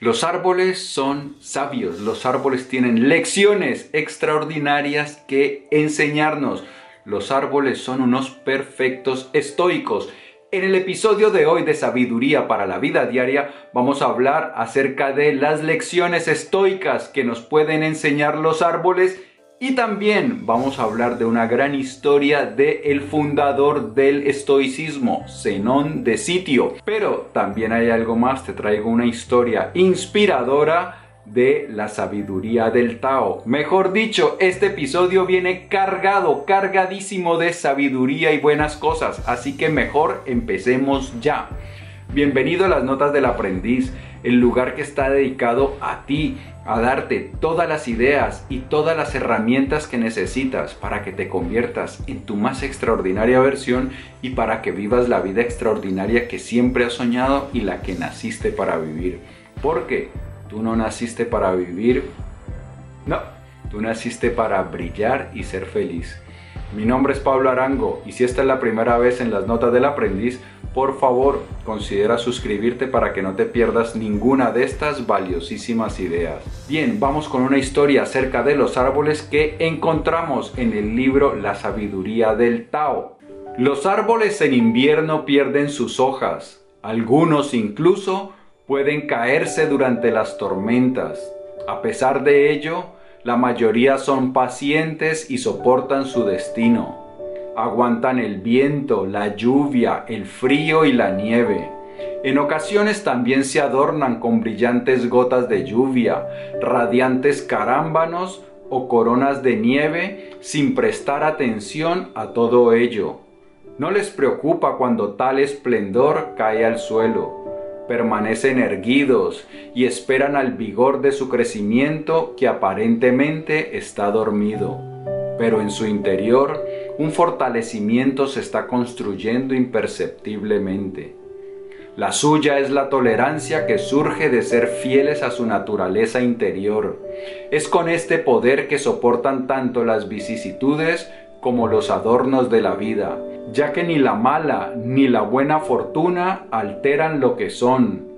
Los árboles son sabios, los árboles tienen lecciones extraordinarias que enseñarnos. Los árboles son unos perfectos estoicos. En el episodio de hoy de Sabiduría para la Vida Diaria vamos a hablar acerca de las lecciones estoicas que nos pueden enseñar los árboles y también vamos a hablar de una gran historia de el fundador del estoicismo, Zenón de Sitio. Pero también hay algo más, te traigo una historia inspiradora de la sabiduría del Tao. Mejor dicho, este episodio viene cargado, cargadísimo de sabiduría y buenas cosas, así que mejor empecemos ya. Bienvenido a las Notas del Aprendiz, el lugar que está dedicado a ti, a darte todas las ideas y todas las herramientas que necesitas para que te conviertas en tu más extraordinaria versión y para que vivas la vida extraordinaria que siempre has soñado y la que naciste para vivir. Porque tú no naciste para vivir, no, tú naciste para brillar y ser feliz. Mi nombre es Pablo Arango y si esta es la primera vez en las Notas del Aprendiz, por favor, considera suscribirte para que no te pierdas ninguna de estas valiosísimas ideas. Bien, vamos con una historia acerca de los árboles que encontramos en el libro La sabiduría del Tao. Los árboles en invierno pierden sus hojas, algunos incluso pueden caerse durante las tormentas. A pesar de ello, la mayoría son pacientes y soportan su destino aguantan el viento, la lluvia, el frío y la nieve. En ocasiones también se adornan con brillantes gotas de lluvia, radiantes carámbanos o coronas de nieve sin prestar atención a todo ello. No les preocupa cuando tal esplendor cae al suelo. Permanecen erguidos y esperan al vigor de su crecimiento que aparentemente está dormido. Pero en su interior un fortalecimiento se está construyendo imperceptiblemente. La suya es la tolerancia que surge de ser fieles a su naturaleza interior. Es con este poder que soportan tanto las vicisitudes como los adornos de la vida, ya que ni la mala ni la buena fortuna alteran lo que son.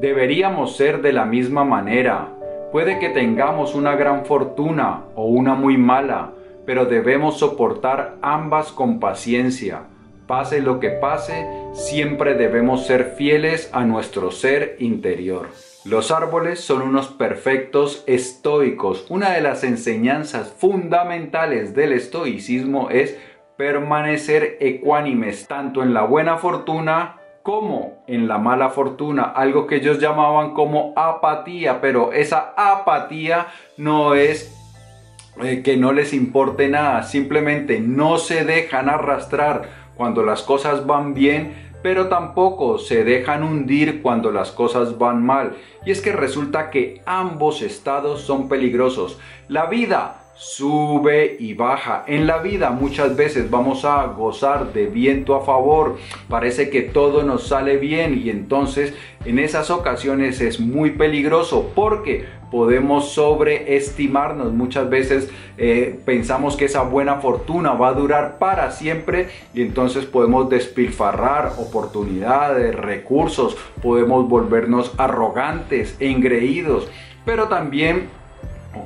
Deberíamos ser de la misma manera. Puede que tengamos una gran fortuna o una muy mala, pero debemos soportar ambas con paciencia. Pase lo que pase, siempre debemos ser fieles a nuestro ser interior. Los árboles son unos perfectos estoicos. Una de las enseñanzas fundamentales del estoicismo es permanecer ecuánimes tanto en la buena fortuna como en la mala fortuna, algo que ellos llamaban como apatía, pero esa apatía no es eh, que no les importe nada, simplemente no se dejan arrastrar cuando las cosas van bien, pero tampoco se dejan hundir cuando las cosas van mal. Y es que resulta que ambos estados son peligrosos. La vida sube y baja. En la vida muchas veces vamos a gozar de viento a favor, parece que todo nos sale bien y entonces en esas ocasiones es muy peligroso porque podemos sobreestimarnos. Muchas veces eh, pensamos que esa buena fortuna va a durar para siempre y entonces podemos despilfarrar oportunidades, recursos, podemos volvernos arrogantes, engreídos, pero también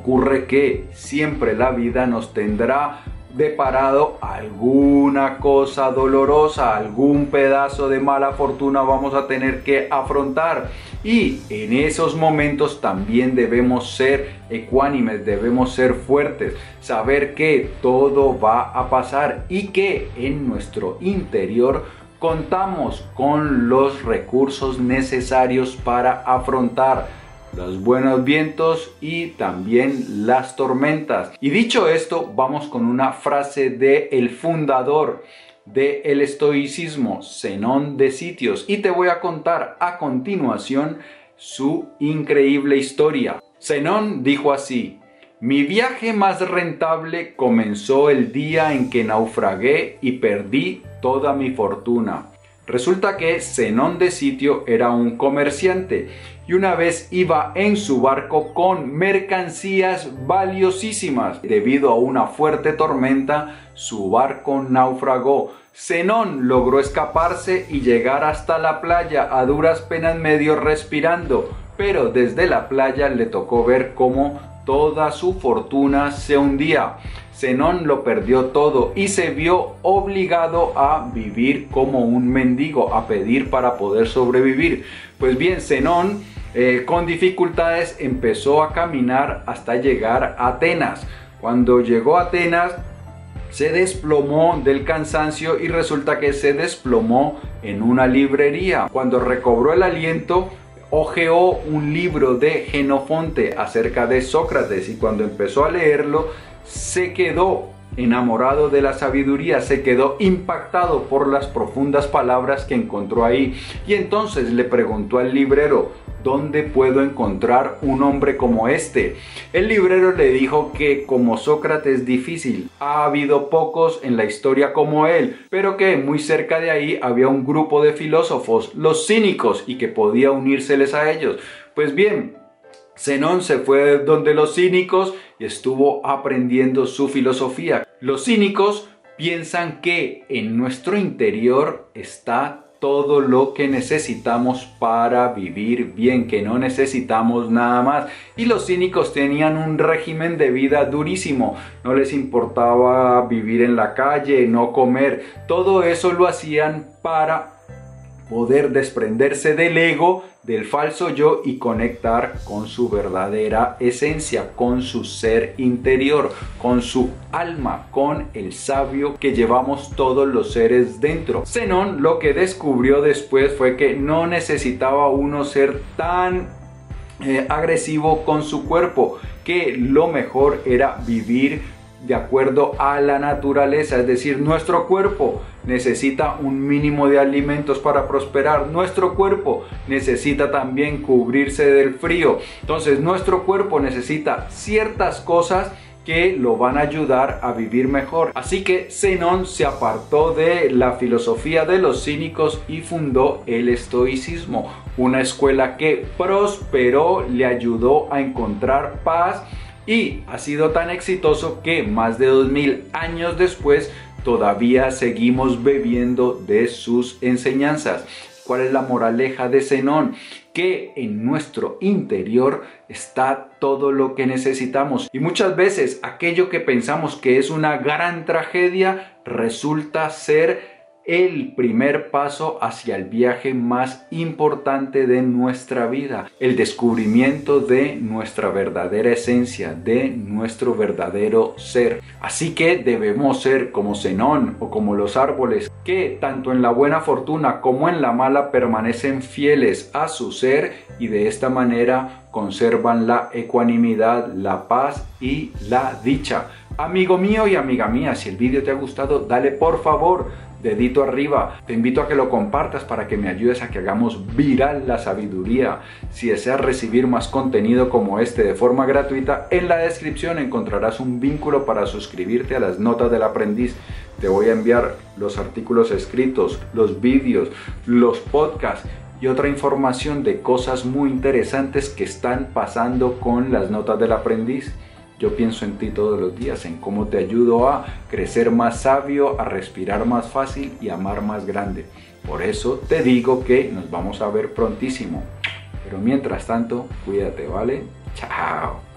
ocurre que siempre la vida nos tendrá deparado alguna cosa dolorosa, algún pedazo de mala fortuna vamos a tener que afrontar. Y en esos momentos también debemos ser ecuánimes, debemos ser fuertes, saber que todo va a pasar y que en nuestro interior contamos con los recursos necesarios para afrontar los buenos vientos y también las tormentas. Y dicho esto, vamos con una frase de el fundador del el estoicismo, Zenón de Sitios, y te voy a contar a continuación su increíble historia. Zenón dijo así: Mi viaje más rentable comenzó el día en que naufragué y perdí toda mi fortuna. Resulta que Zenón de Sitio era un comerciante y una vez iba en su barco con mercancías valiosísimas. Debido a una fuerte tormenta, su barco naufragó. Zenón logró escaparse y llegar hasta la playa a duras penas medio respirando, pero desde la playa le tocó ver cómo toda su fortuna se hundía. Zenón lo perdió todo y se vio obligado a vivir como un mendigo, a pedir para poder sobrevivir. Pues bien, Zenón eh, con dificultades empezó a caminar hasta llegar a Atenas. Cuando llegó a Atenas se desplomó del cansancio y resulta que se desplomó en una librería. Cuando recobró el aliento, hojeó un libro de Genofonte acerca de Sócrates y cuando empezó a leerlo se quedó enamorado de la sabiduría, se quedó impactado por las profundas palabras que encontró ahí. Y entonces le preguntó al librero, ¿dónde puedo encontrar un hombre como este? El librero le dijo que como Sócrates difícil, ha habido pocos en la historia como él, pero que muy cerca de ahí había un grupo de filósofos, los cínicos, y que podía unírseles a ellos. Pues bien, Zenón se fue donde los cínicos y estuvo aprendiendo su filosofía. Los cínicos piensan que en nuestro interior está todo lo que necesitamos para vivir bien, que no necesitamos nada más. Y los cínicos tenían un régimen de vida durísimo, no les importaba vivir en la calle, no comer, todo eso lo hacían para poder desprenderse del ego, del falso yo y conectar con su verdadera esencia, con su ser interior, con su alma, con el sabio que llevamos todos los seres dentro. Zenón lo que descubrió después fue que no necesitaba uno ser tan eh, agresivo con su cuerpo, que lo mejor era vivir de acuerdo a la naturaleza, es decir, nuestro cuerpo necesita un mínimo de alimentos para prosperar, nuestro cuerpo necesita también cubrirse del frío, entonces nuestro cuerpo necesita ciertas cosas que lo van a ayudar a vivir mejor. Así que Zenón se apartó de la filosofía de los cínicos y fundó el estoicismo, una escuela que prosperó, le ayudó a encontrar paz y ha sido tan exitoso que más de 2000 años después todavía seguimos bebiendo de sus enseñanzas. ¿Cuál es la moraleja de Zenón? Que en nuestro interior está todo lo que necesitamos. Y muchas veces aquello que pensamos que es una gran tragedia resulta ser el primer paso hacia el viaje más importante de nuestra vida, el descubrimiento de nuestra verdadera esencia, de nuestro verdadero ser. Así que debemos ser como Zenón o como los árboles, que tanto en la buena fortuna como en la mala permanecen fieles a su ser y de esta manera conservan la ecuanimidad, la paz y la dicha. Amigo mío y amiga mía, si el vídeo te ha gustado, dale por favor dedito arriba. Te invito a que lo compartas para que me ayudes a que hagamos viral la sabiduría. Si deseas recibir más contenido como este de forma gratuita, en la descripción encontrarás un vínculo para suscribirte a las notas del aprendiz. Te voy a enviar los artículos escritos, los vídeos, los podcasts y otra información de cosas muy interesantes que están pasando con las notas del aprendiz. Yo pienso en ti todos los días, en cómo te ayudo a crecer más sabio, a respirar más fácil y amar más grande. Por eso te digo que nos vamos a ver prontísimo. Pero mientras tanto, cuídate, ¿vale? Chao.